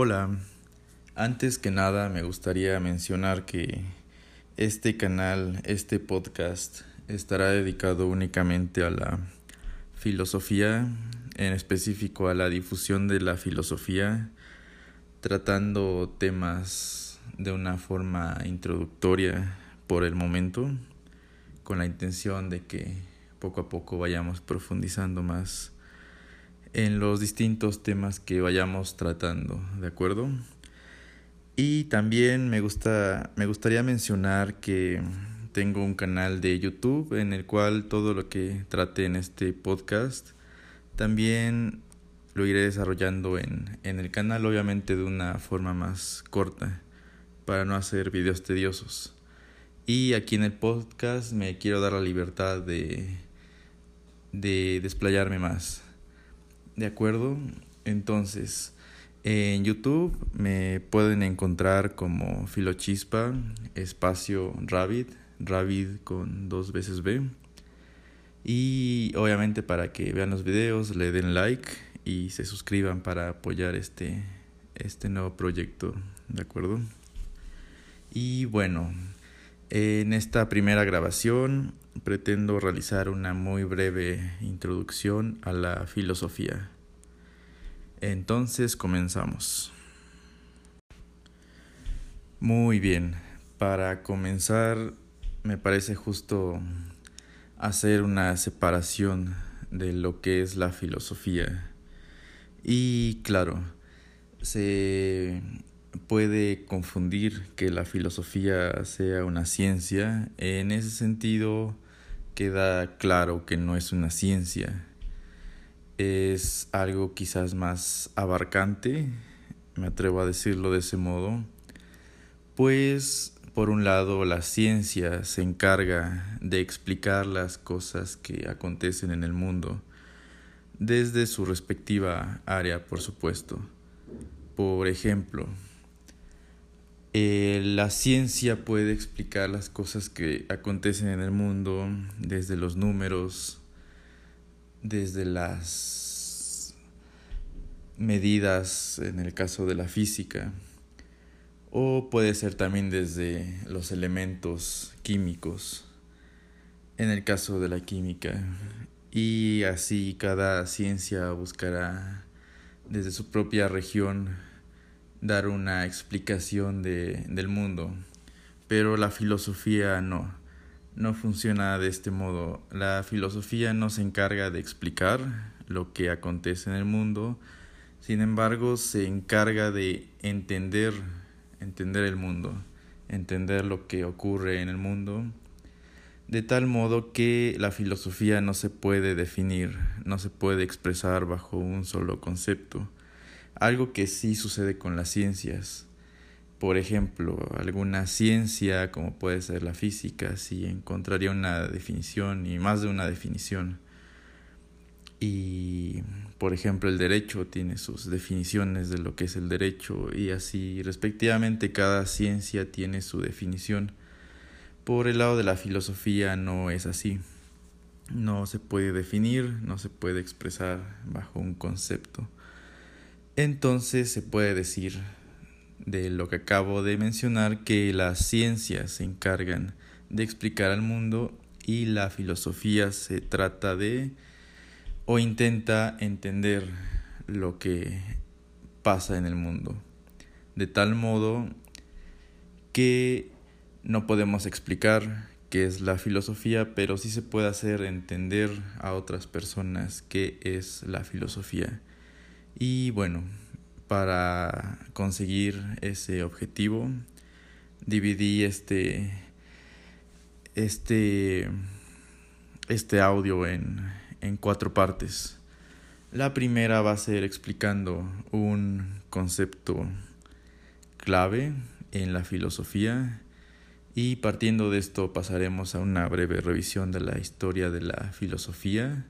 Hola, antes que nada me gustaría mencionar que este canal, este podcast, estará dedicado únicamente a la filosofía, en específico a la difusión de la filosofía, tratando temas de una forma introductoria por el momento, con la intención de que poco a poco vayamos profundizando más en los distintos temas que vayamos tratando, ¿de acuerdo? Y también me gusta me gustaría mencionar que tengo un canal de YouTube en el cual todo lo que trate en este podcast también lo iré desarrollando en, en el canal, obviamente de una forma más corta, para no hacer videos tediosos. Y aquí en el podcast me quiero dar la libertad de, de desplayarme más. ¿De acuerdo? Entonces, en YouTube me pueden encontrar como Filochispa, espacio Rabbit, Rabbit con dos veces B. Y obviamente para que vean los videos, le den like y se suscriban para apoyar este, este nuevo proyecto, ¿de acuerdo? Y bueno, en esta primera grabación pretendo realizar una muy breve introducción a la filosofía. Entonces comenzamos. Muy bien, para comenzar me parece justo hacer una separación de lo que es la filosofía. Y claro, se puede confundir que la filosofía sea una ciencia. En ese sentido, queda claro que no es una ciencia. Es algo quizás más abarcante, me atrevo a decirlo de ese modo, pues por un lado la ciencia se encarga de explicar las cosas que acontecen en el mundo, desde su respectiva área, por supuesto. Por ejemplo, eh, la ciencia puede explicar las cosas que acontecen en el mundo desde los números, desde las medidas en el caso de la física, o puede ser también desde los elementos químicos en el caso de la química. Y así cada ciencia buscará desde su propia región dar una explicación de, del mundo, pero la filosofía no, no funciona de este modo. La filosofía no se encarga de explicar lo que acontece en el mundo, sin embargo se encarga de entender, entender el mundo, entender lo que ocurre en el mundo, de tal modo que la filosofía no se puede definir, no se puede expresar bajo un solo concepto algo que sí sucede con las ciencias. Por ejemplo, alguna ciencia como puede ser la física, sí encontraría una definición y más de una definición. Y, por ejemplo, el derecho tiene sus definiciones de lo que es el derecho y así respectivamente cada ciencia tiene su definición. Por el lado de la filosofía no es así. No se puede definir, no se puede expresar bajo un concepto. Entonces se puede decir de lo que acabo de mencionar que las ciencias se encargan de explicar al mundo y la filosofía se trata de o intenta entender lo que pasa en el mundo. De tal modo que no podemos explicar qué es la filosofía, pero sí se puede hacer entender a otras personas qué es la filosofía. Y bueno, para conseguir ese objetivo, dividí este, este, este audio en, en cuatro partes. La primera va a ser explicando un concepto clave en la filosofía y partiendo de esto pasaremos a una breve revisión de la historia de la filosofía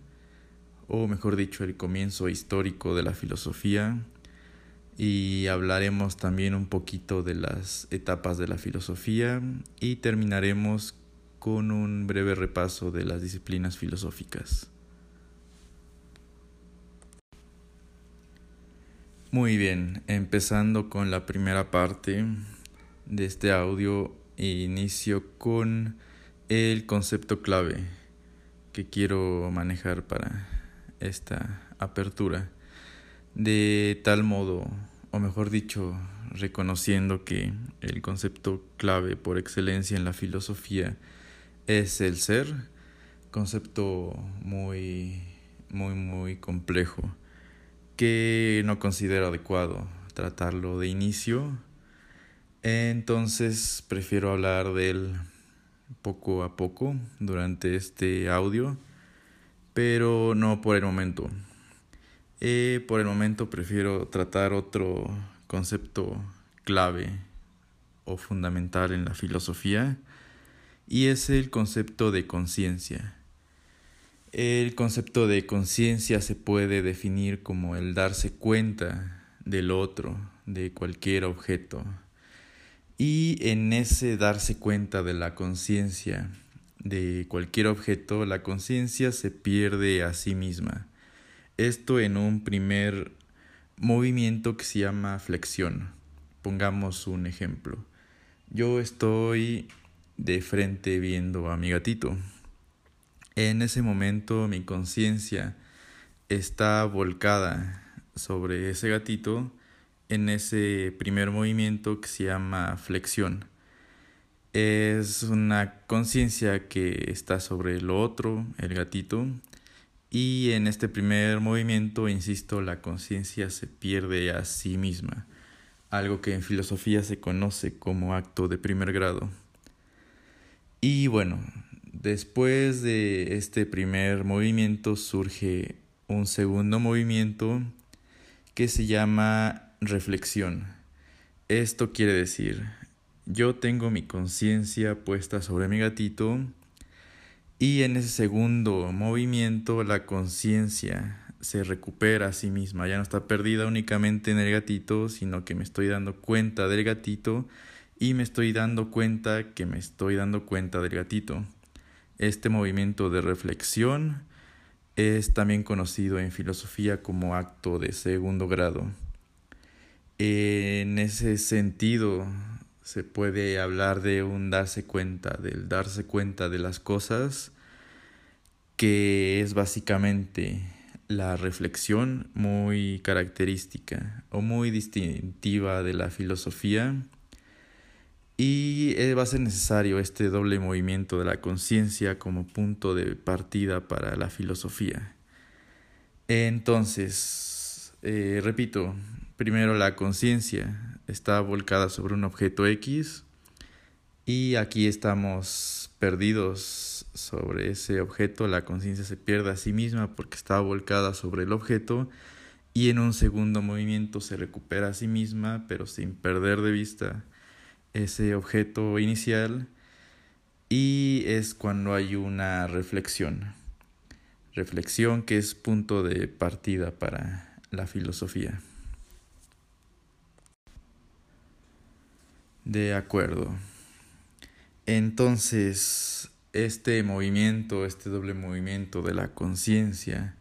o mejor dicho, el comienzo histórico de la filosofía y hablaremos también un poquito de las etapas de la filosofía y terminaremos con un breve repaso de las disciplinas filosóficas. Muy bien, empezando con la primera parte de este audio, inicio con el concepto clave que quiero manejar para esta apertura. De tal modo, o mejor dicho, reconociendo que el concepto clave por excelencia en la filosofía es el ser, concepto muy, muy, muy complejo que no considero adecuado tratarlo de inicio. Entonces prefiero hablar de él poco a poco durante este audio, pero no por el momento. Eh, por el momento prefiero tratar otro concepto clave o fundamental en la filosofía y es el concepto de conciencia. El concepto de conciencia se puede definir como el darse cuenta del otro, de cualquier objeto. Y en ese darse cuenta de la conciencia de cualquier objeto, la conciencia se pierde a sí misma. Esto en un primer movimiento que se llama flexión. Pongamos un ejemplo. Yo estoy de frente viendo a mi gatito. En ese momento mi conciencia está volcada sobre ese gatito en ese primer movimiento que se llama flexión. Es una conciencia que está sobre lo otro, el gatito, y en este primer movimiento, insisto, la conciencia se pierde a sí misma, algo que en filosofía se conoce como acto de primer grado. Y bueno, Después de este primer movimiento surge un segundo movimiento que se llama reflexión. Esto quiere decir, yo tengo mi conciencia puesta sobre mi gatito y en ese segundo movimiento la conciencia se recupera a sí misma, ya no está perdida únicamente en el gatito, sino que me estoy dando cuenta del gatito y me estoy dando cuenta que me estoy dando cuenta del gatito. Este movimiento de reflexión es también conocido en filosofía como acto de segundo grado. En ese sentido, se puede hablar de un darse cuenta, del darse cuenta de las cosas, que es básicamente la reflexión muy característica o muy distintiva de la filosofía y eh, va a ser necesario este doble movimiento de la conciencia como punto de partida para la filosofía. Entonces, eh, repito, primero la conciencia está volcada sobre un objeto X y aquí estamos perdidos sobre ese objeto, la conciencia se pierde a sí misma porque está volcada sobre el objeto y en un segundo movimiento se recupera a sí misma pero sin perder de vista ese objeto inicial y es cuando hay una reflexión. Reflexión que es punto de partida para la filosofía. De acuerdo. Entonces, este movimiento, este doble movimiento de la conciencia,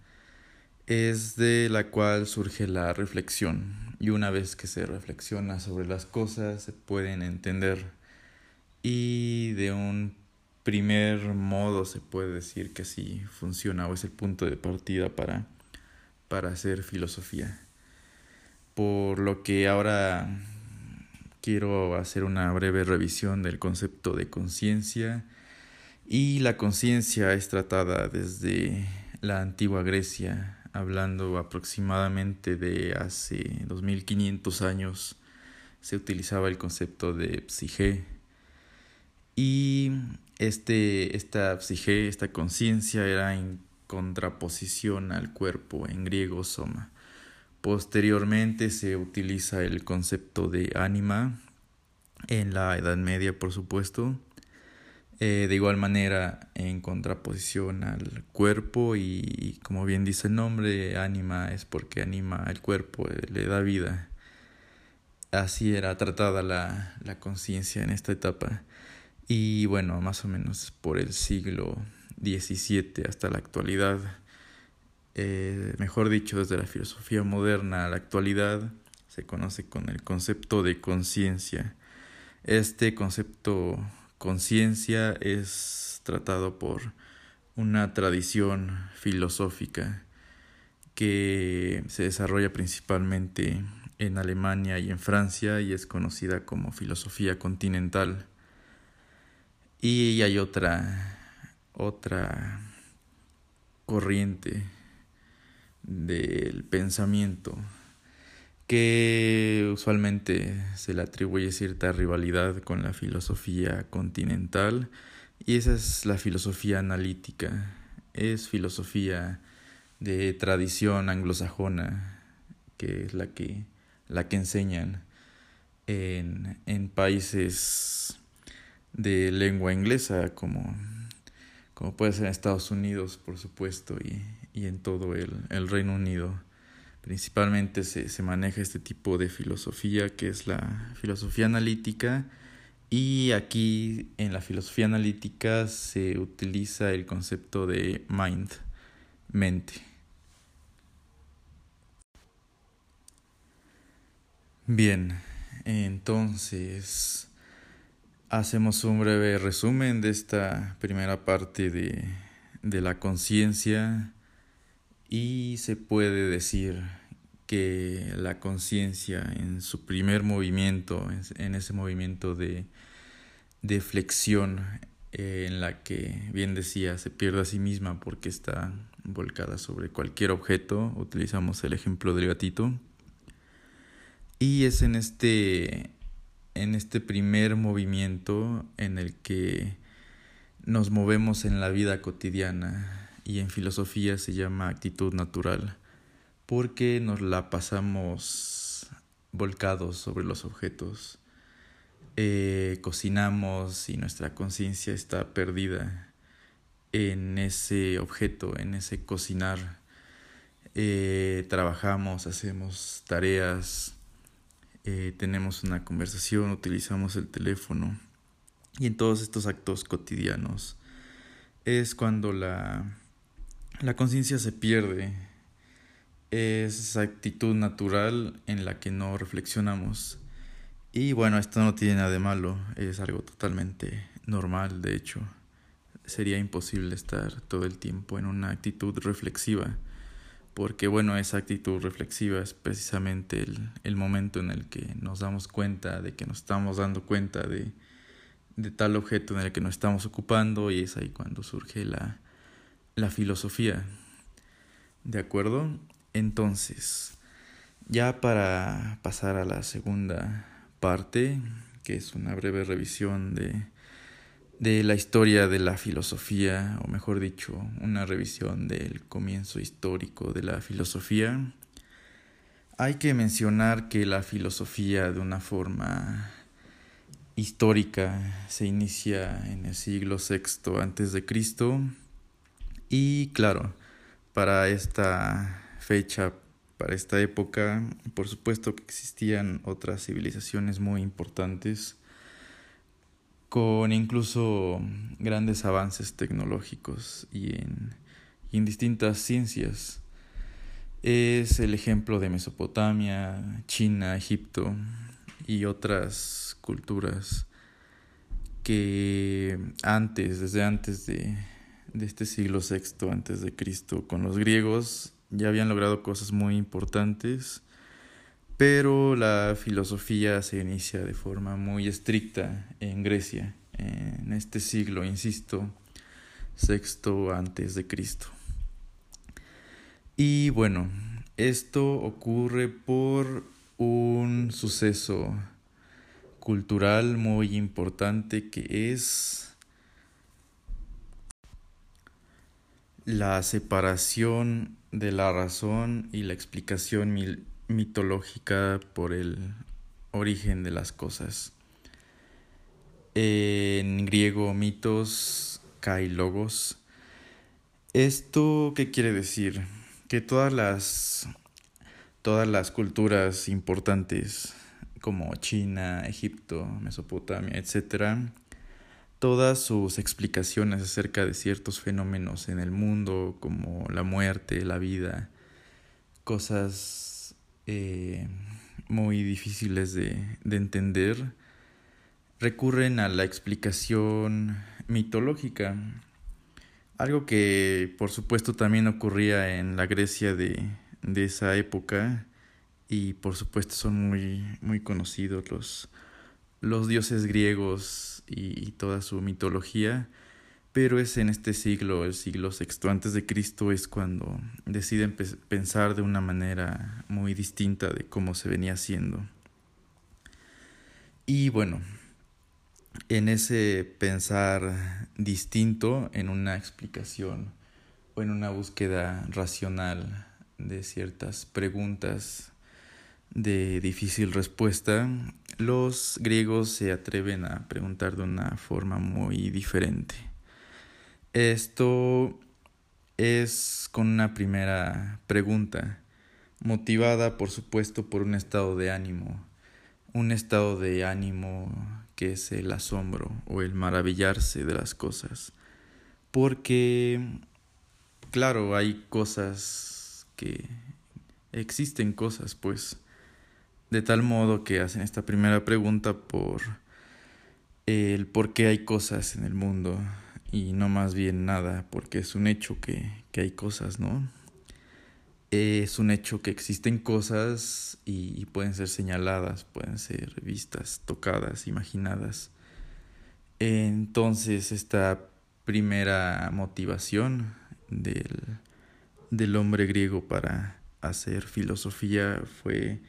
es de la cual surge la reflexión. Y una vez que se reflexiona sobre las cosas, se pueden entender. Y de un primer modo se puede decir que sí funciona o es el punto de partida para, para hacer filosofía. Por lo que ahora quiero hacer una breve revisión del concepto de conciencia. Y la conciencia es tratada desde la antigua Grecia hablando aproximadamente de hace 2500 años, se utilizaba el concepto de psique. Y este, esta psique, esta conciencia era en contraposición al cuerpo, en griego soma. Posteriormente se utiliza el concepto de ánima, en la Edad Media por supuesto, eh, de igual manera en contraposición al cuerpo y como bien dice el nombre, anima es porque anima al cuerpo, eh, le da vida. Así era tratada la, la conciencia en esta etapa. Y bueno, más o menos por el siglo XVII hasta la actualidad, eh, mejor dicho, desde la filosofía moderna a la actualidad, se conoce con el concepto de conciencia. Este concepto conciencia es tratado por una tradición filosófica que se desarrolla principalmente en Alemania y en Francia y es conocida como filosofía continental. Y hay otra otra corriente del pensamiento que usualmente se le atribuye cierta rivalidad con la filosofía continental y esa es la filosofía analítica, es filosofía de tradición anglosajona, que es la que, la que enseñan en, en países de lengua inglesa como, como puede ser en Estados Unidos, por supuesto, y, y en todo el, el Reino Unido. Principalmente se, se maneja este tipo de filosofía que es la filosofía analítica y aquí en la filosofía analítica se utiliza el concepto de mind, mente. Bien, entonces hacemos un breve resumen de esta primera parte de, de la conciencia y se puede decir que la conciencia en su primer movimiento, en ese movimiento de, de flexión eh, en la que, bien decía, se pierde a sí misma porque está volcada sobre cualquier objeto, utilizamos el ejemplo del gatito, y es en este, en este primer movimiento en el que nos movemos en la vida cotidiana y en filosofía se llama actitud natural, porque nos la pasamos volcados sobre los objetos. Eh, cocinamos y nuestra conciencia está perdida en ese objeto, en ese cocinar. Eh, trabajamos, hacemos tareas, eh, tenemos una conversación, utilizamos el teléfono. Y en todos estos actos cotidianos es cuando la la conciencia se pierde. Es esa actitud natural en la que no reflexionamos. Y bueno, esto no tiene nada de malo, es algo totalmente normal, de hecho. Sería imposible estar todo el tiempo en una actitud reflexiva, porque bueno, esa actitud reflexiva es precisamente el, el momento en el que nos damos cuenta de que nos estamos dando cuenta de, de tal objeto en el que nos estamos ocupando y es ahí cuando surge la, la filosofía. ¿De acuerdo? Entonces, ya para pasar a la segunda parte, que es una breve revisión de, de la historia de la filosofía, o mejor dicho, una revisión del comienzo histórico de la filosofía, hay que mencionar que la filosofía de una forma histórica se inicia en el siglo VI antes de Cristo y claro, para esta fecha, para esta época, por supuesto que existían otras civilizaciones muy importantes con incluso grandes avances tecnológicos y en, y en distintas ciencias. Es el ejemplo de Mesopotamia, China, Egipto y otras culturas que antes, desde antes de de este siglo VI antes de Cristo con los griegos ya habían logrado cosas muy importantes, pero la filosofía se inicia de forma muy estricta en Grecia, en este siglo, insisto, sexto antes de Cristo. Y bueno, esto ocurre por un suceso cultural muy importante que es la separación de la razón y la explicación mitológica por el origen de las cosas. En griego, mitos, kai logos. ¿Esto qué quiere decir? Que todas las, todas las culturas importantes como China, Egipto, Mesopotamia, etc., todas sus explicaciones acerca de ciertos fenómenos en el mundo, como la muerte, la vida, cosas eh, muy difíciles de, de entender, recurren a la explicación mitológica, algo que por supuesto también ocurría en la Grecia de, de esa época y por supuesto son muy, muy conocidos los, los dioses griegos y, toda su mitología, pero es en este siglo, el siglo sexto antes de Cristo, es cuando deciden pensar de una manera muy distinta de cómo se venía haciendo. Y bueno, en ese pensar distinto, en una explicación o en una búsqueda racional de ciertas preguntas de difícil respuesta, los griegos se atreven a preguntar de una forma muy diferente. Esto es con una primera pregunta, motivada por supuesto por un estado de ánimo, un estado de ánimo que es el asombro o el maravillarse de las cosas. Porque, claro, hay cosas que existen cosas, pues, de tal modo que hacen esta primera pregunta por el por qué hay cosas en el mundo y no más bien nada, porque es un hecho que, que hay cosas, ¿no? Es un hecho que existen cosas y, pueden ser señaladas, pueden ser vistas, tocadas, imaginadas. Entonces esta primera motivación del, del hombre griego para hacer filosofía fue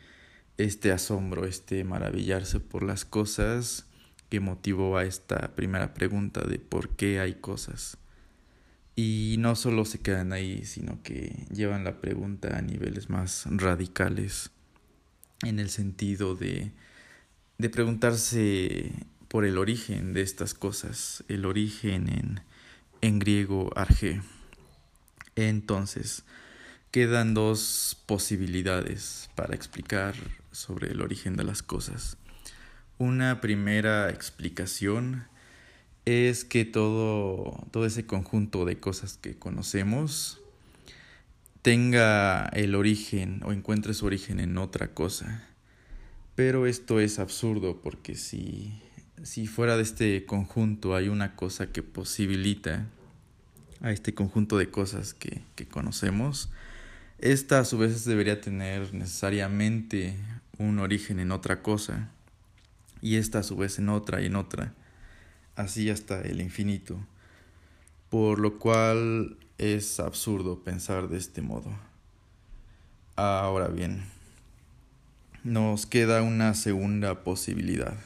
este asombro, este maravillarse por las cosas que motivó a esta primera pregunta de por qué hay cosas. Y no solo se quedan ahí, sino que llevan la pregunta a niveles más radicales, en el sentido de, de preguntarse por el origen de estas cosas, el origen en, en griego arge. Entonces, quedan dos posibilidades para explicar sobre el origen de las cosas. Una primera explicación es que todo, todo ese conjunto de cosas que conocemos tenga el origen o encuentre su origen en otra cosa. Pero esto es absurdo porque si, si fuera de este conjunto hay una cosa que posibilita a este conjunto de cosas que, que conocemos, esta a su vez debería tener necesariamente un origen en otra cosa y esta a su vez en otra y en otra así hasta el infinito, por lo cual es absurdo pensar de este modo. Ahora bien, nos queda una segunda posibilidad.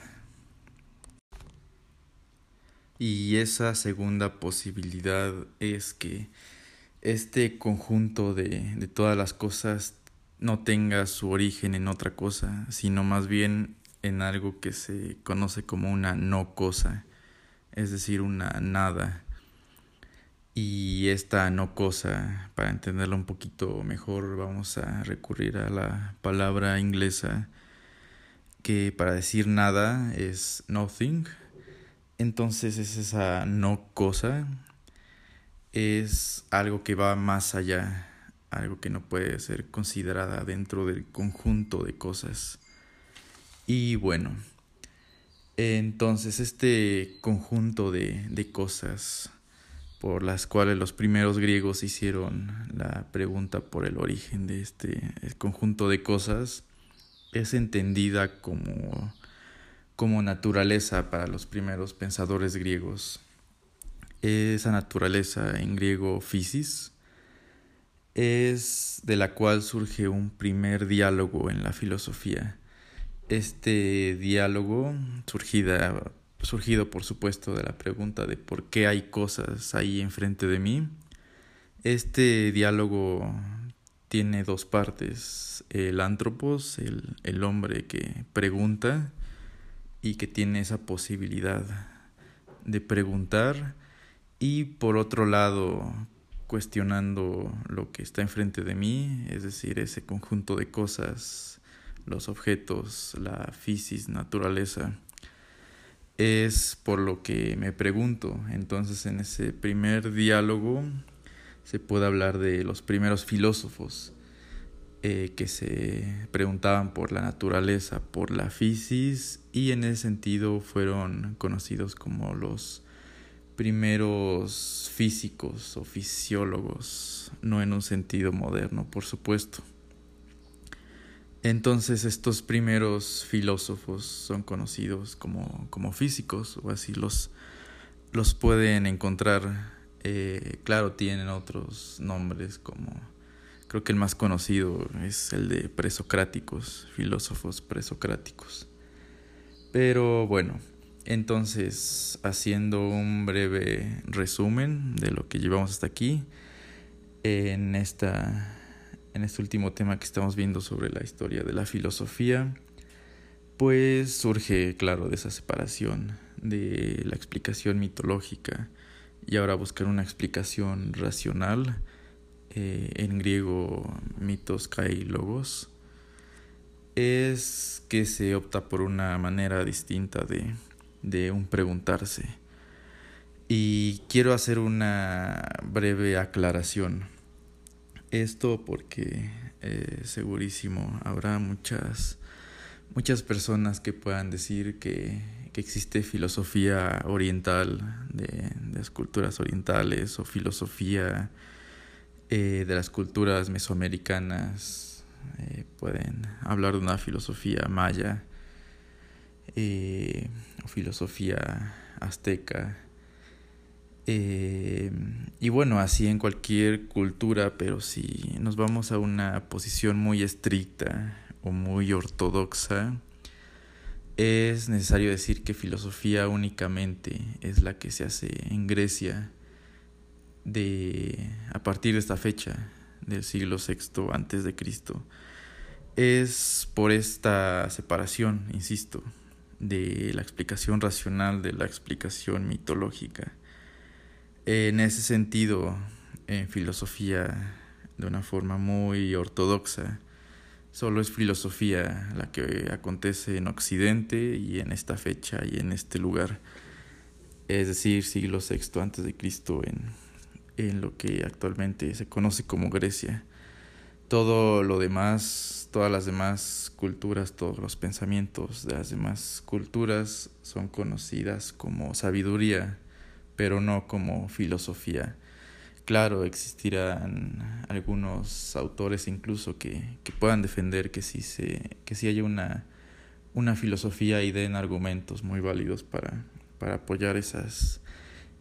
Y esa segunda posibilidad es que este conjunto de, de, todas las cosas no tenga su origen en otra cosa, sino más bien en algo que se conoce como una no cosa es decir, una nada. Y esta no cosa, para entenderlo un poquito mejor, vamos a recurrir a la palabra inglesa que para decir nada es nothing. Entonces es esa no cosa, es algo que va más allá, algo que no puede ser considerada dentro del conjunto de cosas. Y bueno, entonces, este conjunto de, de, cosas por las cuales los primeros griegos hicieron la pregunta por el origen de este conjunto de cosas es entendida como, como naturaleza para los primeros pensadores griegos. Esa naturaleza en griego physis es de la cual surge un primer diálogo en la filosofía. Este diálogo, surgida, surgido por supuesto de la pregunta de por qué hay cosas ahí enfrente de mí, este diálogo tiene dos partes, el antropos, el, el hombre que pregunta y que tiene esa posibilidad de preguntar y por otro lado cuestionando lo que está enfrente de mí, es decir, ese conjunto de cosas los objetos, la fisis, naturaleza, es por lo que me pregunto. Entonces en ese primer diálogo se puede hablar de los primeros filósofos. eh, que se preguntaban por la naturaleza, por la fisis, y en ese sentido fueron conocidos como los primeros físicos o fisiólogos, no en un sentido moderno, por supuesto. Entonces estos primeros filósofos son conocidos como, como físicos, o así los, los pueden encontrar. Eh, claro, tienen otros nombres como Creo que el más conocido es el de presocráticos, filósofos presocráticos. Pero bueno, entonces haciendo un breve resumen de lo que llevamos hasta aquí, en, esta, en este último tema que estamos viendo sobre la historia de la filosofía, pues surge, claro, de esa separación de la explicación mitológica y ahora buscar una explicación racional eh, en griego mitos kai logos, es que se opta por una manera distinta de, de un preguntarse. Y quiero hacer una breve aclaración. Esto porque eh, segurísimo habrá muchas, muchas personas que puedan decir que, que existe filosofía oriental de, de, las culturas orientales o filosofía eh, de las culturas mesoamericanas, eh, pueden hablar de una filosofía maya eh, o filosofía azteca. y bueno, así en cualquier cultura, pero si nos vamos a una posición muy estricta o muy ortodoxa, es necesario decir que filosofía únicamente es la que se hace en Grecia de a partir de esta fecha del siglo VI antes de Cristo es por esta separación, insisto, de la explicación racional de la explicación mitológica. En ese sentido, en filosofía, de una forma muy ortodoxa, solo es filosofía la que acontece en Occidente y en esta fecha y en este lugar, es decir, siglo VI antes de Cristo en en lo que actualmente se conoce como Grecia. Todo lo demás, todas las demás culturas, todos los pensamientos de las demás culturas son conocidas como sabiduría, pero no como filosofía. Claro, existirán algunos autores incluso que, que puedan defender que sí, se, que sí haya una, una filosofía y den argumentos muy válidos para, para apoyar esas,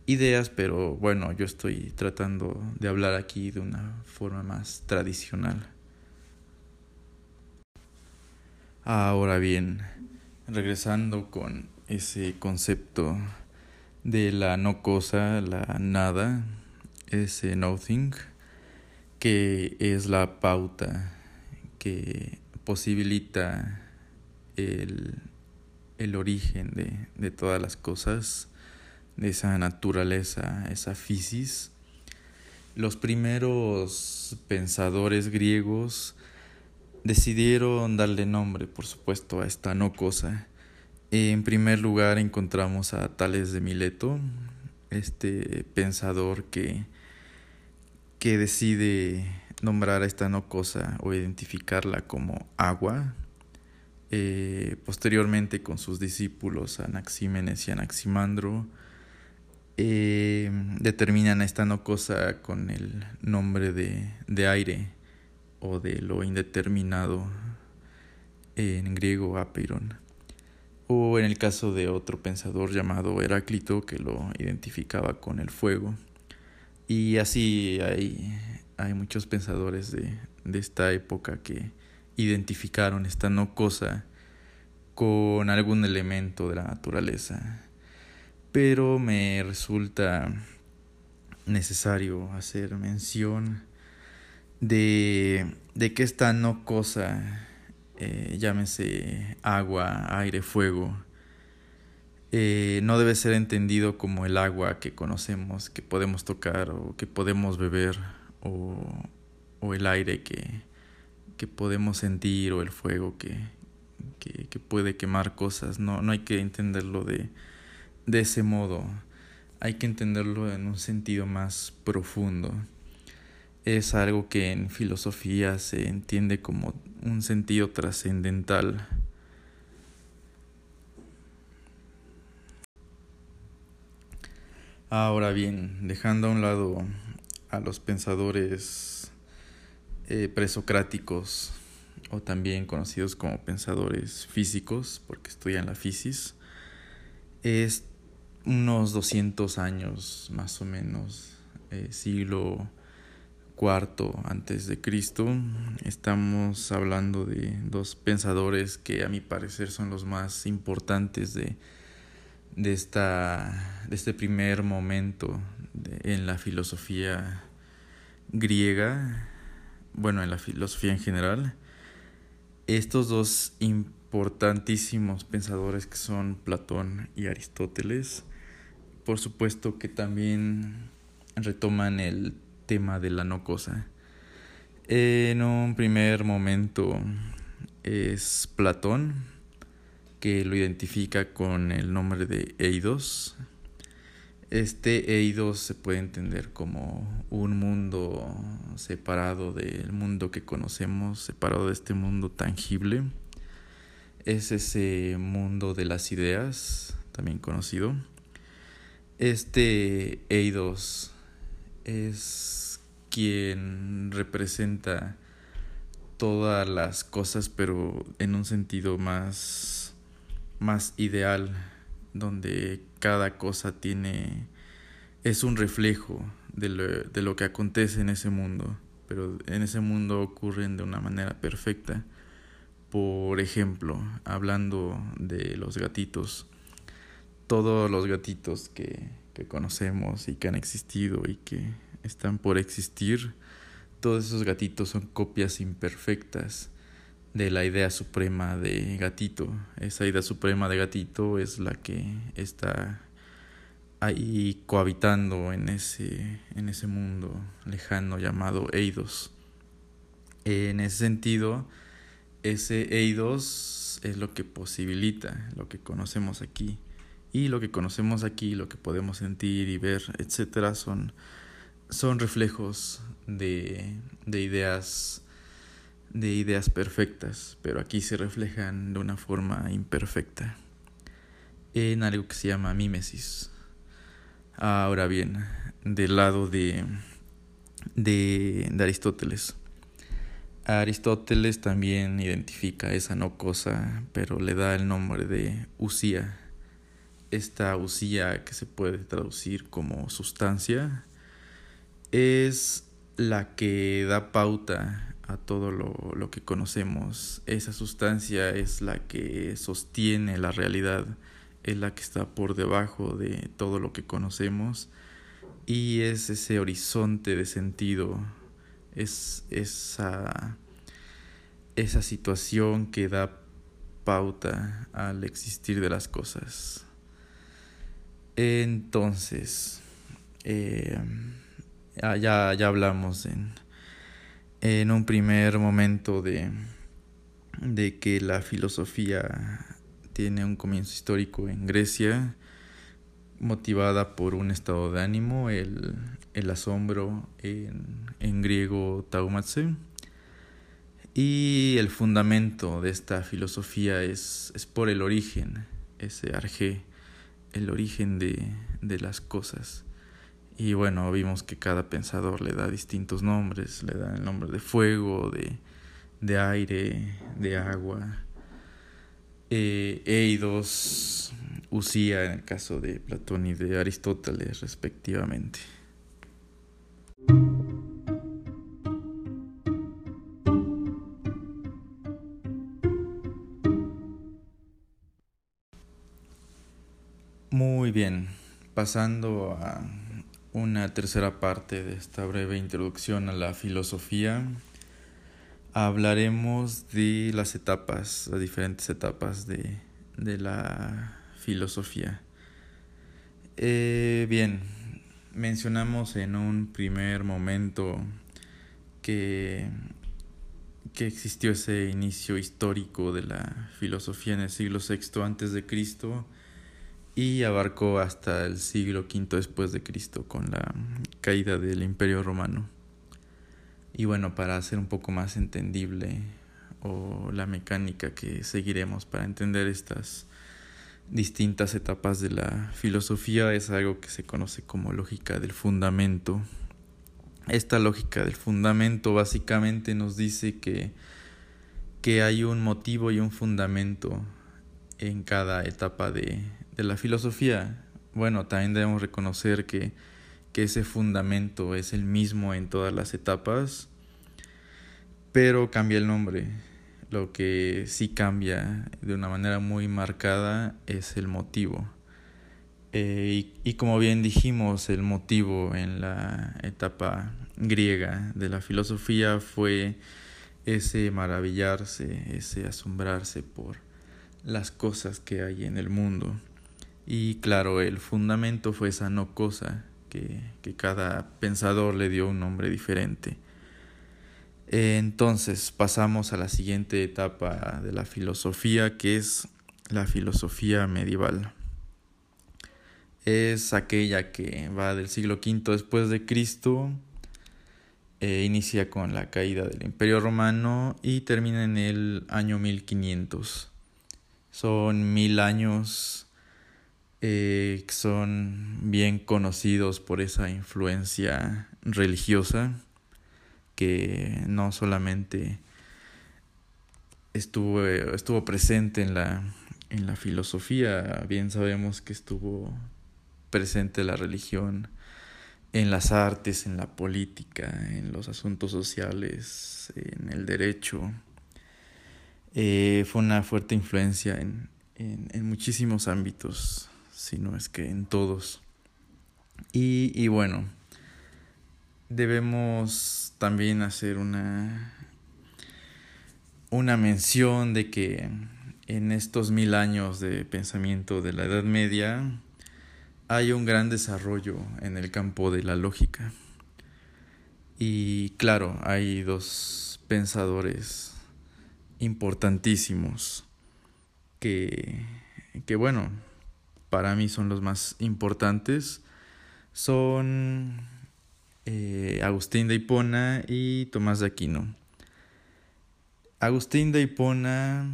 ideas, pero bueno, yo estoy tratando de hablar aquí de una forma más tradicional. Ahora bien, regresando con ese concepto de la no cosa, la nada, ese nothing, que es la pauta que posibilita el, el origen de, de todas las cosas de esa naturaleza, esa fisis. Los primeros pensadores griegos decidieron darle nombre, por supuesto, a esta no cosa. En primer lugar encontramos a Tales de Mileto, este pensador que, que decide nombrar a esta no cosa o identificarla como agua. Eh, posteriormente con sus discípulos Anaxímenes y Anaximandro eh, determinan esta no cosa con el nombre de, de aire o de lo indeterminado en griego apeiron. O en el caso de otro pensador llamado Heráclito que lo identificaba con el fuego. Y así hay, hay muchos pensadores de, de esta época que identificaron esta no cosa con algún elemento de la naturaleza. Pero me resulta necesario hacer mención de, de que esta no cosa, eh, llámese agua, aire, fuego, eh, no debe ser entendido como el agua que conocemos, que podemos tocar o que podemos beber, o, o el aire que, que podemos sentir, o el fuego que, que, que puede quemar cosas. No, no hay que entenderlo de de ese modo. Hay que entenderlo en un sentido más profundo. Es algo que en filosofía se entiende como un sentido trascendental. Ahora bien, dejando a un lado a los pensadores eh, presocráticos o también conocidos como pensadores físicos, porque estudian la fisis, es unos 200 años más o menos, eh, siglo cuarto antes de Cristo. Estamos hablando de dos pensadores que a mi parecer son los más importantes de, de, esta, de este primer momento en la filosofía griega, bueno, en la filosofía en general. Estos dos importantísimos pensadores que son Platón y Aristóteles, por supuesto que también retoman el tema de la no cosa. En un primer momento es Platón, que lo identifica con el nombre de Eidos. Este Eidos se puede entender como un mundo separado del mundo que conocemos, separado de este mundo tangible. Es ese mundo de las ideas, también conocido. Este Eidos es quien representa todas las cosas, pero en un sentido más, más ideal, donde cada cosa tiene, es un reflejo de lo, de lo que acontece en ese mundo, pero en ese mundo ocurren de una manera perfecta. Por ejemplo, hablando de los gatitos, todos los gatitos que, que conocemos y que han existido y que están por existir, todos esos gatitos son copias imperfectas de la idea suprema de gatito. Esa idea suprema de gatito es la que está ahí cohabitando en ese, en ese mundo lejano llamado Eidos. En ese sentido, ese Eidos es lo que posibilita lo que conocemos aquí. Y lo que conocemos aquí, lo que podemos sentir y ver, etcétera, son son reflejos de, de ideas de ideas perfectas, pero aquí se reflejan de una forma imperfecta en algo que se llama mímesis. Ahora bien, del lado de, de, de Aristóteles. Aristóteles también identifica esa no cosa, pero le da el nombre de usía. Esta usía que se puede traducir como sustancia es la que da pauta a todo lo, que conocemos. Esa sustancia es la que sostiene la realidad, es la que está por debajo de todo lo que conocemos y es ese horizonte de sentido, es esa, esa situación que da pauta al existir de las cosas. Entonces, eh, ya, ya, hablamos en, en un primer momento de, de que la filosofía tiene un comienzo histórico en Grecia, motivada por un estado de ánimo, el, el asombro en, en griego taumatse. Y el fundamento de esta filosofía es, es por el origen, ese arjé, el origen de, de las cosas. Y bueno, vimos que cada pensador le da distintos nombres, le da el nombre de fuego, de, de aire, de agua. Eh, Eidos, Usía en el caso de Platón y de Aristóteles respectivamente. Muy bien, pasando a una tercera parte de esta breve introducción a la filosofía. Hablaremos de las etapas, las diferentes etapas de, de la filosofía. Eh, bien, mencionamos en un primer momento que, que existió ese inicio histórico de la filosofía en el siglo VI antes de Cristo y abarcó hasta el siglo V después de Cristo con la caída del Imperio Romano. Y bueno, para hacer un poco más entendible o la mecánica que seguiremos para entender estas distintas etapas de la filosofía es algo que se conoce como lógica del fundamento. Esta lógica del fundamento básicamente nos dice que, que hay un motivo y un fundamento en cada etapa de, de la filosofía. Bueno, también debemos reconocer que, que ese fundamento es el mismo en todas las etapas, pero cambia el nombre. Lo que sí cambia de una manera muy marcada es el motivo. Eh, y, y, como bien dijimos, el motivo en la etapa griega de la filosofía fue ese maravillarse, ese asombrarse por las cosas que hay en el mundo. Y claro, el fundamento fue esa no cosa que, que cada pensador le dio un nombre diferente. Entonces pasamos a la siguiente etapa de la filosofía, que es la filosofía medieval. Es aquella que va del siglo V después de Cristo, e inicia con la caída del Imperio Romano y termina en el año 1500. Son mil años eh, son bien conocidos por esa influencia religiosa que no solamente estuvo, estuvo presente en la, en la filosofía, bien sabemos que estuvo presente la religión en las artes, en la política, en los asuntos sociales, en el derecho. Eh, fue una fuerte influencia en, en, en, muchísimos ámbitos, si no es que en todos. Y, y bueno, debemos también hacer una, una mención de que en estos mil años de pensamiento de la Edad Media hay un gran desarrollo en el campo de la lógica. Y claro, hay dos pensadores importantísimos que, que bueno, para mí son los más importantes. Son eh, Agustín de Hipona y Tomás de Aquino. Agustín de Hipona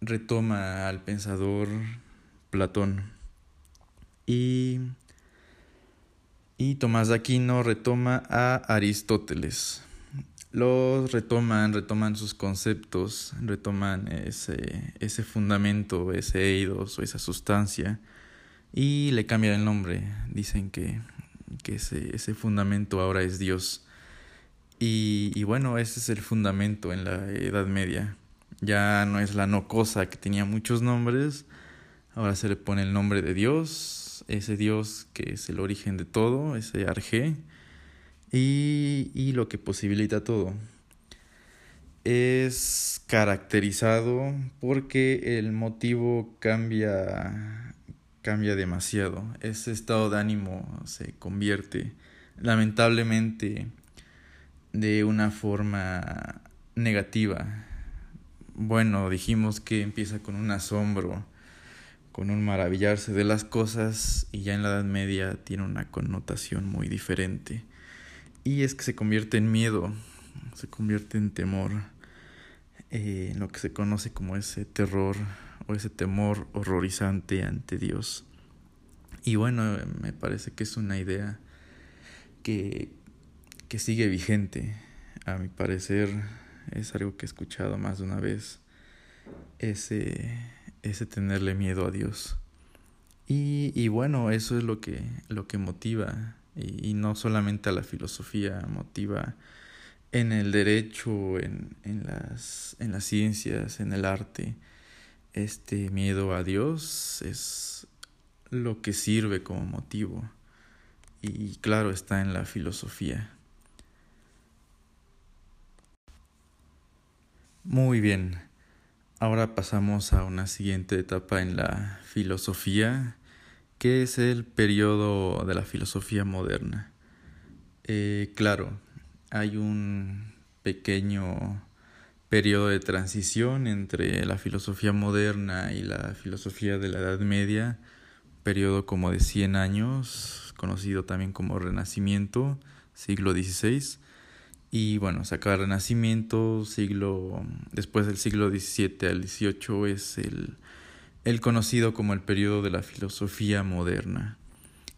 retoma al pensador Platón y, y Tomás de Aquino retoma a Aristóteles. Los retoman, retoman sus conceptos, retoman ese, ese fundamento, ese eidos o esa sustancia y le cambian el nombre. Dicen que que ese, ese fundamento ahora es Dios. Y, y, bueno, ese es el fundamento en la Edad Media. Ya no es la no cosa que tenía muchos nombres, ahora se le pone el nombre de Dios, ese Dios que es el origen de todo, ese arjé, y, y lo que posibilita todo. Es caracterizado porque el motivo cambia cambia demasiado. Ese estado de ánimo se convierte lamentablemente de una forma negativa. Bueno, dijimos que empieza con un asombro, con un maravillarse de las cosas y ya en la Edad Media tiene una connotación muy diferente. Y es que se convierte en miedo, se convierte en temor, eh, en lo que se conoce como ese terror o ese temor horrorizante ante Dios. Y bueno, me parece que es una idea que, que sigue vigente. A mi parecer es algo que he escuchado más de una vez. Ese, ese tenerle miedo a Dios. Y, y bueno, eso es lo que, lo que motiva. Y, no solamente a la filosofía, motiva en el derecho, en, en, las, en las ciencias, en el arte este miedo a Dios es lo que sirve como motivo y claro está en la filosofía. Muy bien, ahora pasamos a una siguiente etapa en la filosofía que es el periodo de la filosofía moderna. Eh, claro, hay un pequeño periodo de transición entre la filosofía moderna y la filosofía de la Edad Media, periodo como de 100 años, conocido también como Renacimiento, siglo XVI. Y bueno, el Renacimiento, siglo, después del siglo XVII al XVIII es el, el conocido como el periodo de la filosofía moderna.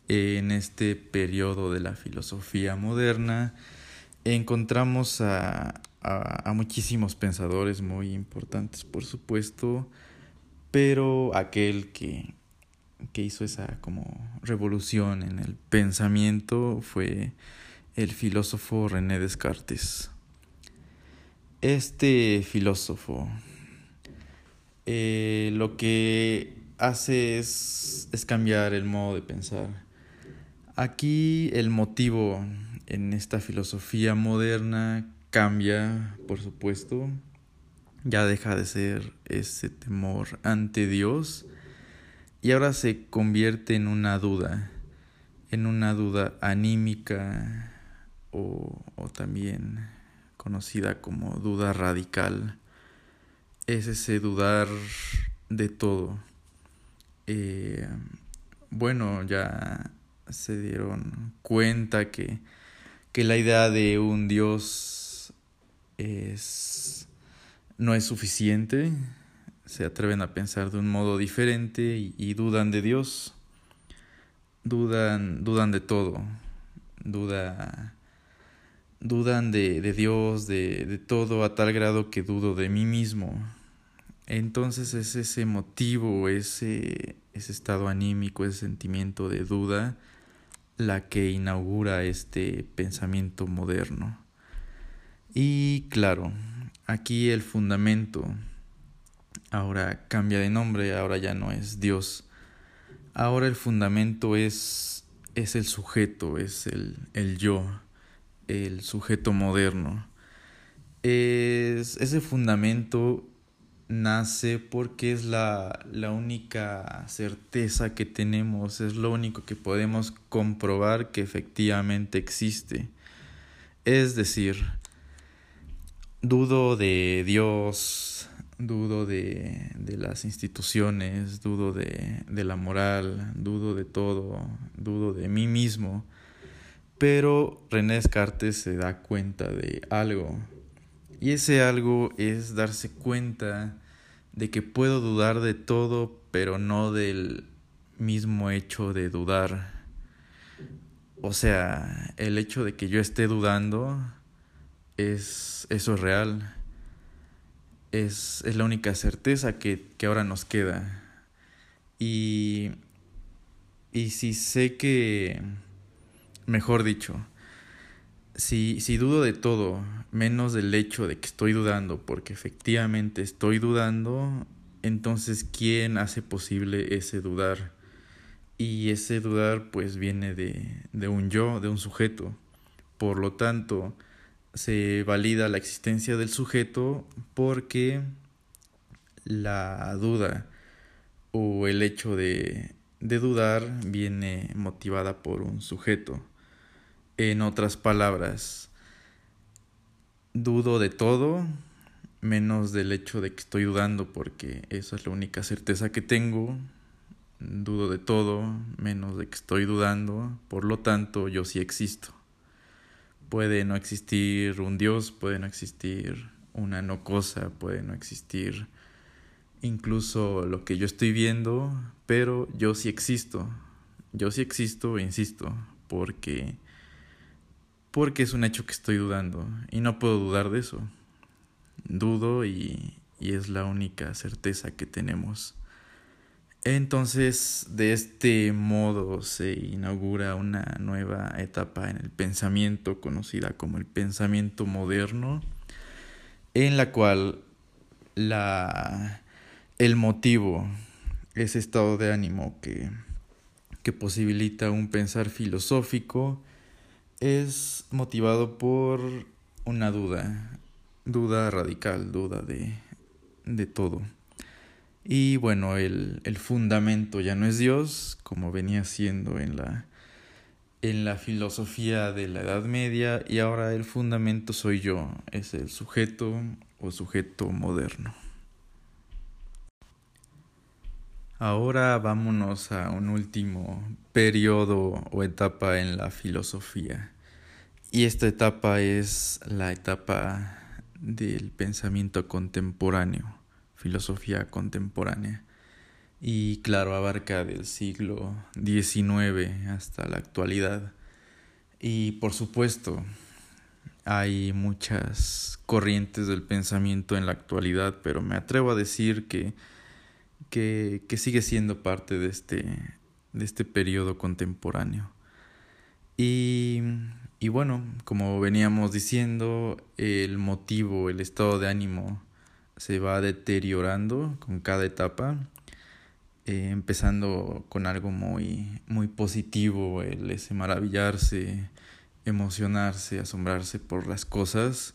En este periodo de la filosofía moderna encontramos a, a, muchísimos pensadores muy importantes, por supuesto, pero aquel que, que hizo esa como revolución en el pensamiento fue el filósofo René Descartes. Este filósofo eh, lo que hace es, es cambiar el modo de pensar. Aquí el motivo en esta filosofía moderna cambia, por supuesto. Ya deja de ser ese temor ante Dios y ahora se convierte en una duda, en una duda anímica o, o también conocida como duda radical. Es ese dudar de todo. Eh, bueno, ya se dieron cuenta que, que la idea de un Dios es, no es suficiente. Se atreven a pensar de un modo diferente y, dudan de Dios. Dudan, dudan de todo. Duda dudan de, de Dios, de, de, todo, a tal grado que dudo de mí mismo. Entonces es ese motivo, ese, ese estado anímico, ese sentimiento de duda, la que inaugura este pensamiento moderno. Y claro, aquí el fundamento ahora cambia de nombre, ahora ya no es Dios. Ahora el fundamento es, es el sujeto, es el, el yo el sujeto moderno. Es, ese fundamento nace porque es la, la única certeza que tenemos, es lo único que podemos comprobar que efectivamente existe. Es decir, dudo de Dios, dudo de, de las instituciones, dudo de, de la moral, dudo de todo, dudo de mí mismo pero René Descartes se da cuenta de algo. Y ese algo es darse cuenta de que puedo dudar de todo, pero no del mismo hecho de dudar. O sea, el hecho de que yo esté dudando es eso es real. Es, es la única certeza que, que ahora nos queda. Y, y si sé que Mejor dicho, si, si dudo de todo, menos del hecho de que estoy dudando, porque efectivamente estoy dudando, entonces ¿quién hace posible ese dudar? Y ese dudar pues viene de, de un yo, de un sujeto. Por lo tanto, se valida la existencia del sujeto porque la duda o el hecho de, de dudar viene motivada por un sujeto. En otras palabras, dudo de todo, menos del hecho de que estoy dudando, porque esa es la única certeza que tengo. Dudo de todo, menos de que estoy dudando, por lo tanto yo sí existo. Puede no existir un Dios, puede no existir una no cosa, puede no existir incluso lo que yo estoy viendo, pero yo sí existo. Yo sí existo, insisto, porque porque es un hecho que estoy dudando y no puedo dudar de eso. Dudo y, y es la única certeza que tenemos. Entonces, de este modo se inaugura una nueva etapa en el pensamiento conocida como el pensamiento moderno, en la cual la, el motivo, ese estado de ánimo que, que posibilita un pensar filosófico, es motivado por una duda, duda radical, duda de, de todo. Y bueno, el, el, fundamento ya no es Dios, como venía siendo en la, en la filosofía de la Edad Media, y ahora el fundamento soy yo, es el sujeto o sujeto moderno. Ahora vámonos a un último periodo o etapa en la filosofía. y esta etapa es la etapa del pensamiento contemporáneo, filosofía contemporánea. Y claro, abarca del siglo XIX hasta la actualidad. Y por supuesto, hay muchas corrientes del pensamiento en la actualidad, pero me atrevo a decir que, que, que sigue siendo parte de este, de este periodo contemporáneo. Y, y bueno, como veníamos diciendo, el motivo, el estado de ánimo se va deteriorando con cada etapa, eh, empezando con algo muy, muy positivo, el ese maravillarse, emocionarse, asombrarse por las cosas,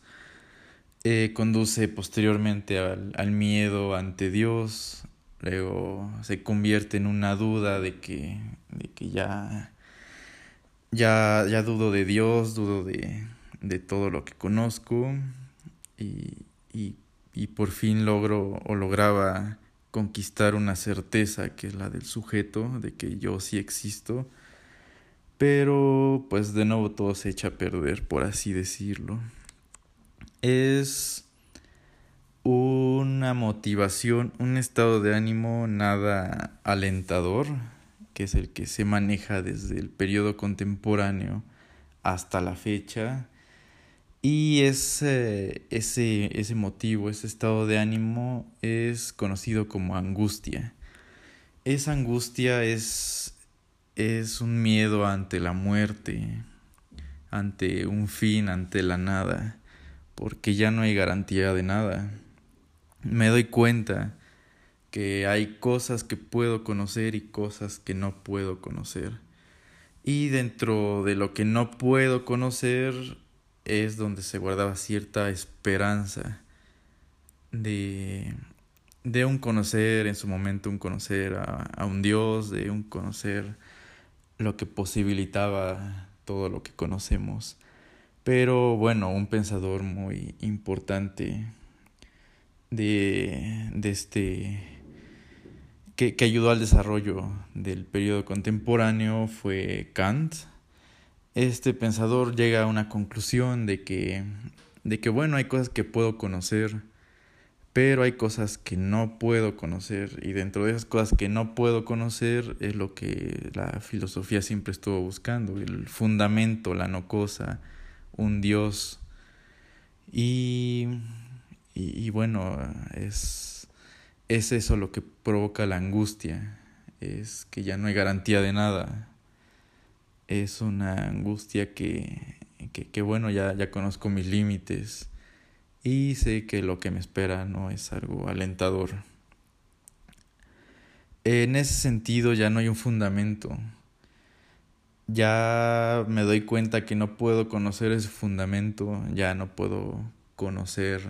eh, conduce posteriormente al, al, miedo ante Dios, luego se convierte en una duda de que, de que ya, ya, ya dudo de Dios, dudo de, de todo lo que conozco. Y, y, y por fin logro o lograba conquistar una certeza que es la del sujeto, de que yo sí existo pero pues de nuevo todo se echa a perder, por así decirlo. Es una motivación, un estado de ánimo nada alentador, que es el que se maneja desde el periodo contemporáneo hasta la fecha. Y ese, ese, ese motivo, ese estado de ánimo es conocido como angustia. Esa angustia es es un miedo ante la muerte, ante un fin, ante la nada, porque ya no hay garantía de nada. Me doy cuenta que hay cosas que puedo conocer y cosas que no puedo conocer. Y dentro de lo que no puedo conocer es donde se guardaba cierta esperanza de, de un conocer en su momento, un conocer a, a un Dios, de un conocer lo que posibilitaba todo lo que conocemos. Pero bueno, un pensador muy importante de, de este que, que, ayudó al desarrollo del periodo contemporáneo fue Kant. Este pensador llega a una conclusión de que, de que bueno, hay cosas que puedo conocer pero hay cosas que no puedo conocer y dentro de esas cosas que no puedo conocer es lo que la filosofía siempre estuvo buscando, el fundamento, la no cosa, un Dios. Y, y, bueno, es, es eso lo que provoca la angustia, es que ya no hay garantía de nada, es una angustia que, que, que bueno, ya, ya conozco mis límites y sé que lo que me espera no es algo alentador. En ese sentido ya no hay un fundamento. Ya me doy cuenta que no puedo conocer ese fundamento, ya no puedo conocer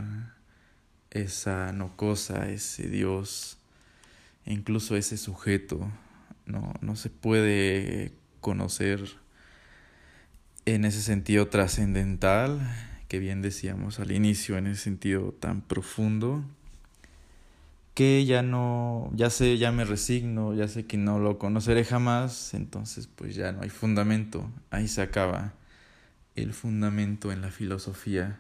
esa no cosa, ese Dios, incluso ese sujeto. No, no se puede conocer en ese sentido trascendental que bien decíamos al inicio en ese sentido tan profundo que ya no, ya sé, ya me resigno, ya sé que no lo conoceré jamás, entonces pues ya no hay fundamento, ahí se acaba el fundamento en la filosofía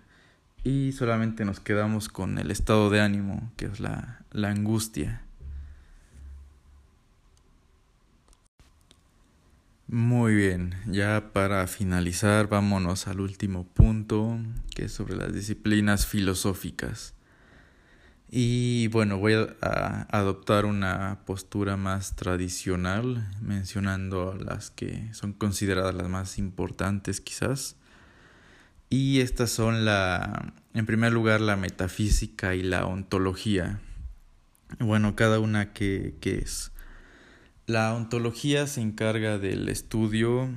y solamente nos quedamos con el estado de ánimo, que es la, la angustia. Muy bien, ya para finalizar vámonos al último punto, que es sobre las disciplinas filosóficas. Y bueno, voy a, adoptar una postura más tradicional, mencionando las que son consideradas las más importantes quizás. Y estas son la, en primer lugar, la metafísica y la ontología. Bueno, cada una que, que es. La ontología se encarga del estudio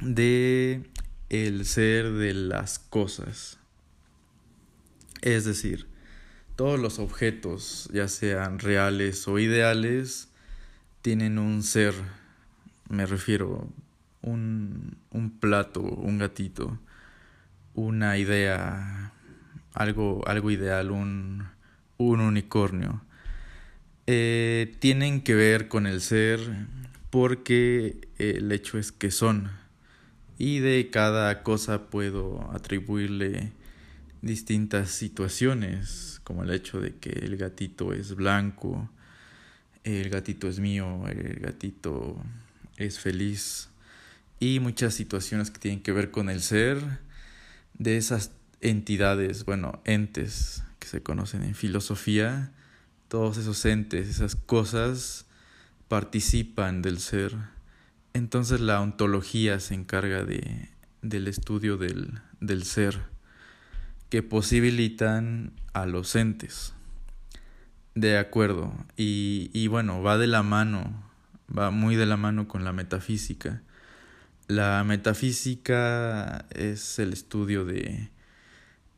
de el ser de las cosas. Es decir, todos los objetos, ya sean reales o ideales, tienen un ser. Me refiero un, un plato, un gatito, una idea, algo, algo ideal, un, un unicornio eh, tienen que ver con el ser porque el hecho es que son. y de cada cosa puedo atribuirle distintas situaciones, como el hecho de que el gatito es blanco, el gatito es mío, el gatito es feliz y muchas situaciones que tienen que ver con el ser de esas entidades, bueno, entes que se conocen en filosofía, todos esos entes, esas cosas participan del ser. Entonces la ontología se encarga de, del estudio del, del ser, que posibilitan a los entes. De acuerdo, y, y bueno, va de la mano, va muy de la mano con la metafísica. La metafísica es el estudio de,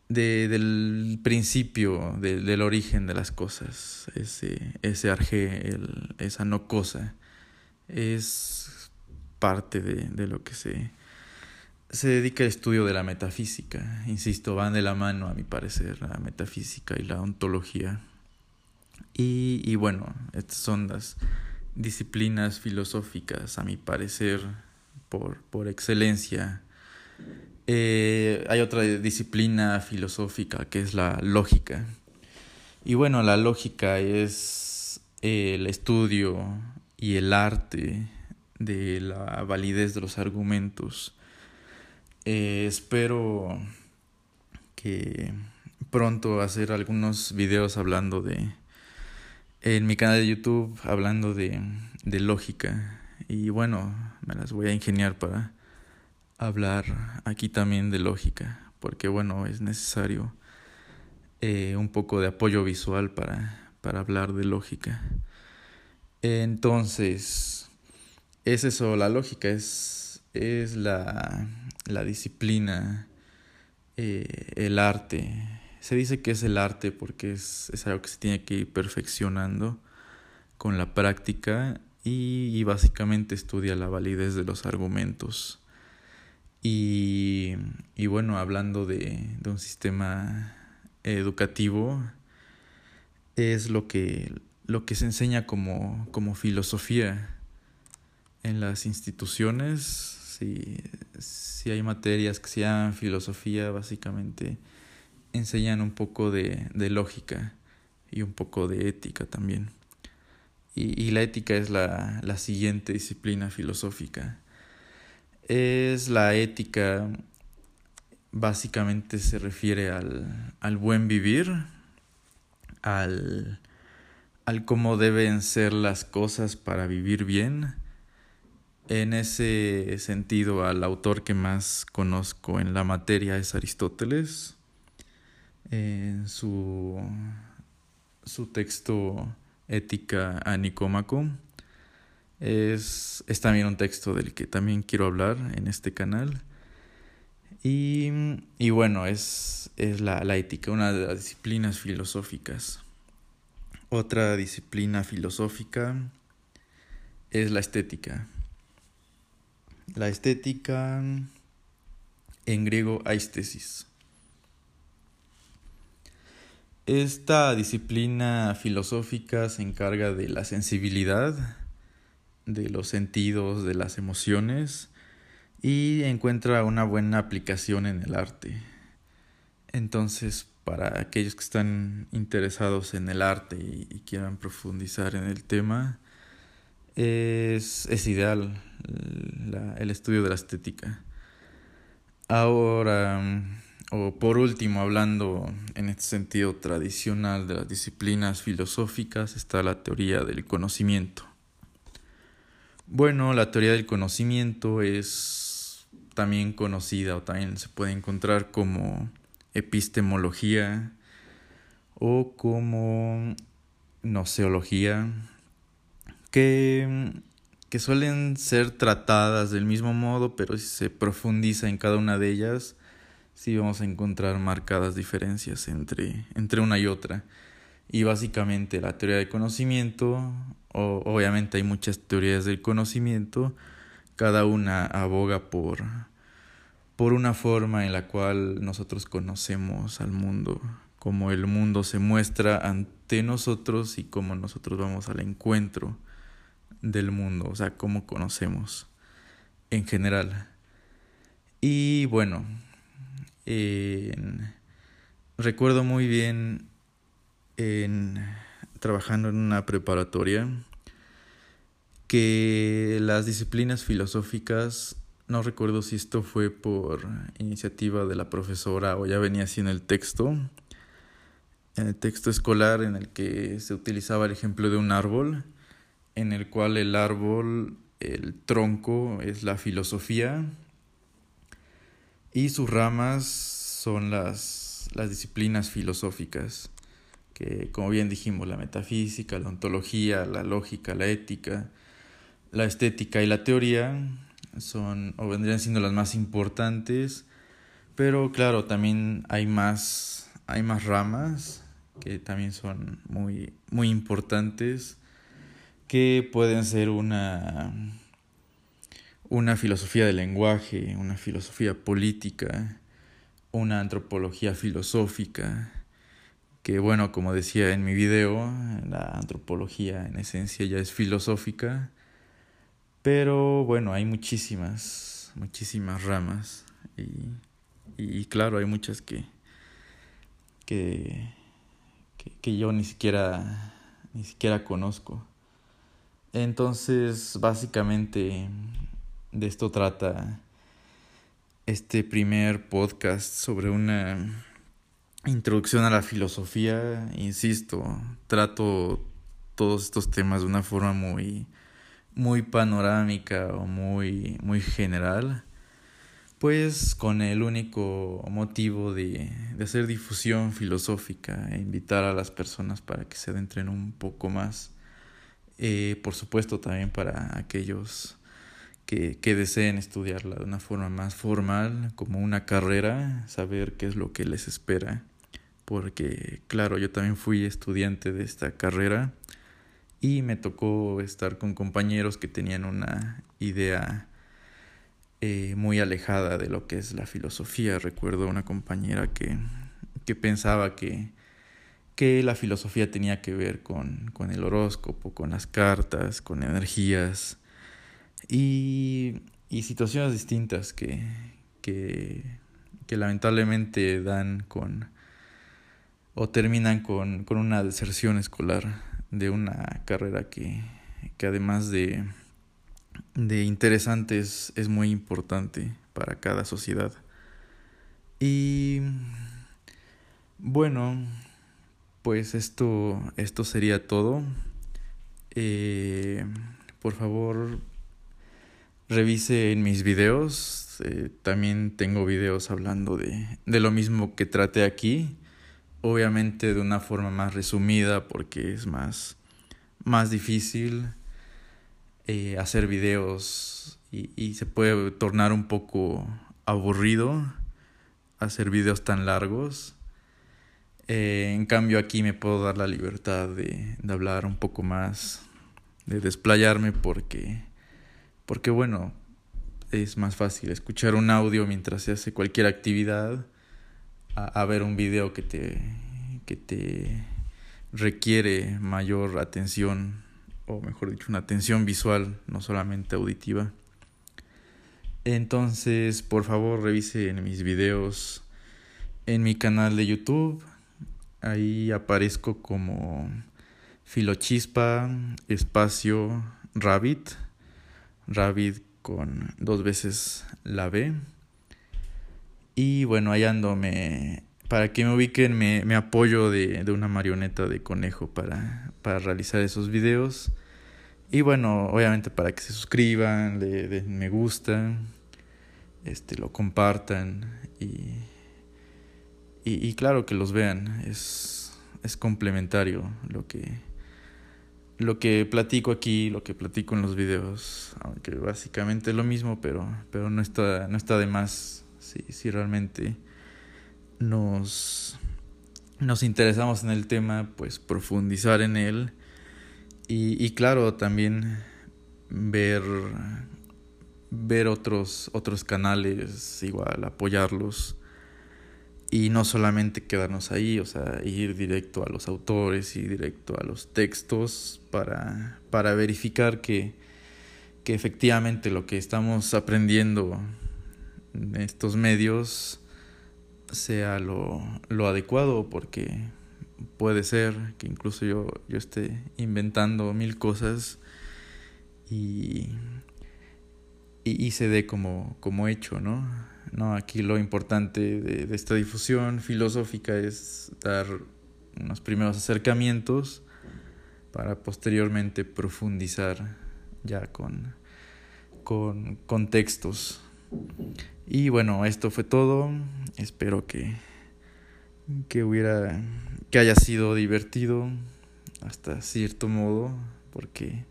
de, del principio, del origen de las cosas, ese, ese arge, el, esa no cosa, es parte de, de lo que se, se dedica al estudio de la metafísica. Insisto, van de la mano, a mi parecer, la metafísica y la ontología. Y, y bueno, estas son las disciplinas filosóficas, a mi parecer, por, por excelencia eh, hay otra disciplina filosófica que es la lógica. Y bueno, la lógica es el estudio y el arte de la validez de los argumentos. Eh, espero que pronto hacer algunos videos hablando de en mi canal de YouTube hablando de, de lógica y bueno me las voy a ingeniar para hablar aquí también de lógica, porque bueno, es necesario eh, un poco de apoyo visual para, para hablar de lógica. Entonces, es eso, la lógica es, es la, la disciplina, eh, el arte. Se dice que es el arte porque es, es algo que se tiene que ir perfeccionando con la práctica y, y básicamente estudia la validez de los argumentos y, y bueno, hablando de, de, un sistema educativo, es lo que, lo que se enseña como, como filosofía en las instituciones. Si, si hay materias que se llaman filosofía, básicamente enseñan un poco de, de lógica y un poco de ética también. Y, y la ética es la, la siguiente disciplina filosófica es la ética, básicamente se refiere al, al buen vivir, al, al cómo deben ser las cosas para vivir bien. En ese sentido, al autor que más conozco en la materia es Aristóteles. En su, su texto Ética a Nicómaco es, es también un texto del que también quiero hablar en este canal. Y, y bueno, es, es la, la ética, una de las disciplinas filosóficas. Otra disciplina filosófica es la estética. La estética en griego aistesis. Esta disciplina filosófica se encarga de la sensibilidad, de los sentidos, de las emociones y encuentra una buena aplicación en el arte. Entonces, para aquellos que están interesados en el arte y, quieran profundizar en el tema, es, es ideal el estudio de la estética. Ahora, o por último, hablando en este sentido tradicional de las disciplinas filosóficas, está la teoría del conocimiento. Bueno, la teoría del conocimiento es también conocida o también se puede encontrar como epistemología o como noceología, que, que suelen ser tratadas del mismo modo, pero si se profundiza en cada una de ellas, sí vamos a encontrar marcadas diferencias entre, entre una y otra. Y básicamente la teoría del conocimiento obviamente hay muchas teorías del conocimiento, cada una aboga por, por una forma en la cual nosotros conocemos al mundo, cómo el mundo se muestra ante nosotros y cómo nosotros vamos al encuentro del mundo, o sea, cómo conocemos en general. Y bueno, recuerdo muy bien en, trabajando en una preparatoria que las disciplinas filosóficas, no recuerdo si esto fue por iniciativa de la profesora o ya venía así en el texto, en el texto escolar en el que se utilizaba el ejemplo de un árbol, en el cual el árbol, el tronco es la filosofía y sus ramas son las, las disciplinas filosóficas, que como bien dijimos, la metafísica, la ontología, la lógica, la ética, la estética y la teoría son o vendrían siendo las más importantes, pero claro, también hay más, hay más ramas que también son muy, muy importantes, que pueden ser una, una filosofía del lenguaje, una filosofía política, una antropología filosófica, que bueno, como decía en mi video, la antropología en esencia ya es filosófica, pero bueno, hay muchísimas, muchísimas ramas y, y claro, hay muchas que, que, que, yo ni siquiera, ni siquiera conozco. Entonces, básicamente, de esto trata este primer podcast sobre una introducción a la filosofía. Insisto, trato todos estos temas de una forma muy, muy panorámica o muy, muy general pues con el único motivo de, de, hacer difusión filosófica e invitar a las personas para que se adentren un poco más. Eh, por supuesto también para aquellos que, que deseen estudiarla de una forma más formal, como una carrera, saber qué es lo que les espera. Porque claro, yo también fui estudiante de esta carrera y me tocó estar con compañeros que tenían una idea eh, muy alejada de lo que es la filosofía. Recuerdo una compañera que, que pensaba que, que la filosofía tenía que ver con, con el horóscopo, con las cartas, con energías y, y situaciones distintas que, que, que, lamentablemente dan con o terminan con, con una deserción escolar de una carrera que, que además de de interesantes es muy importante para cada sociedad. Y bueno, pues esto, esto sería todo. Eh, por favor, revise en mis videos. Eh, también tengo videos hablando de, de lo mismo que traté aquí. Obviamente de una forma más resumida porque es más, más difícil eh, hacer videos y, y, se puede tornar un poco aburrido hacer videos tan largos. Eh, en cambio aquí me puedo dar la libertad de, hablar un poco más, de desplayarme porque, porque bueno, es más fácil escuchar un audio mientras se hace cualquier actividad a, ver un video que te, que te requiere mayor atención o mejor dicho, una atención visual, no solamente auditiva. Entonces, por favor, revise en mis videos en mi canal de YouTube. Ahí aparezco como Filochispa, espacio, Rabbit. Rabbit con dos veces la B. Y bueno, ahí ando, me, para que me ubiquen, me, me apoyo de, de, una marioneta de conejo para, para realizar esos videos. Y bueno, obviamente para que se suscriban, le den me gusta, este, lo compartan y, y, y, claro que los vean. Es, es complementario lo que, lo que platico aquí, lo que platico en los videos, aunque básicamente es lo mismo, pero, pero no, está, no está de más si, si realmente nos, nos interesamos en el tema, pues profundizar en él. Y, y claro, también ver, ver otros, otros canales, igual apoyarlos. Y no solamente quedarnos ahí, o sea, ir directo a los autores y directo a los textos para, para verificar que, que efectivamente lo que estamos aprendiendo estos medios sea lo, lo adecuado porque puede ser que incluso yo, yo esté inventando mil cosas y, y, se dé como, como hecho, ¿no? ¿no? Aquí lo importante de, esta difusión filosófica es dar unos primeros acercamientos para posteriormente profundizar ya con, con contextos. Y bueno, esto fue todo. Espero que, que hubiera que haya sido divertido hasta cierto modo, porque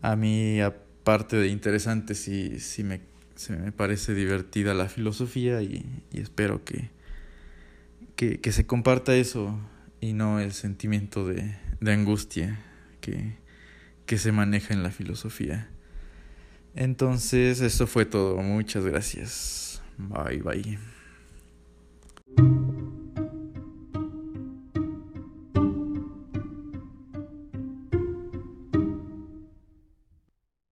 a mí aparte de interesante sí, sí me, se me parece divertida la filosofía y, y espero que, que, que, se comparta eso y no el sentimiento de, de angustia que, que se maneja en la filosofía. Entonces, eso fue todo. Muchas gracias. Bye bye.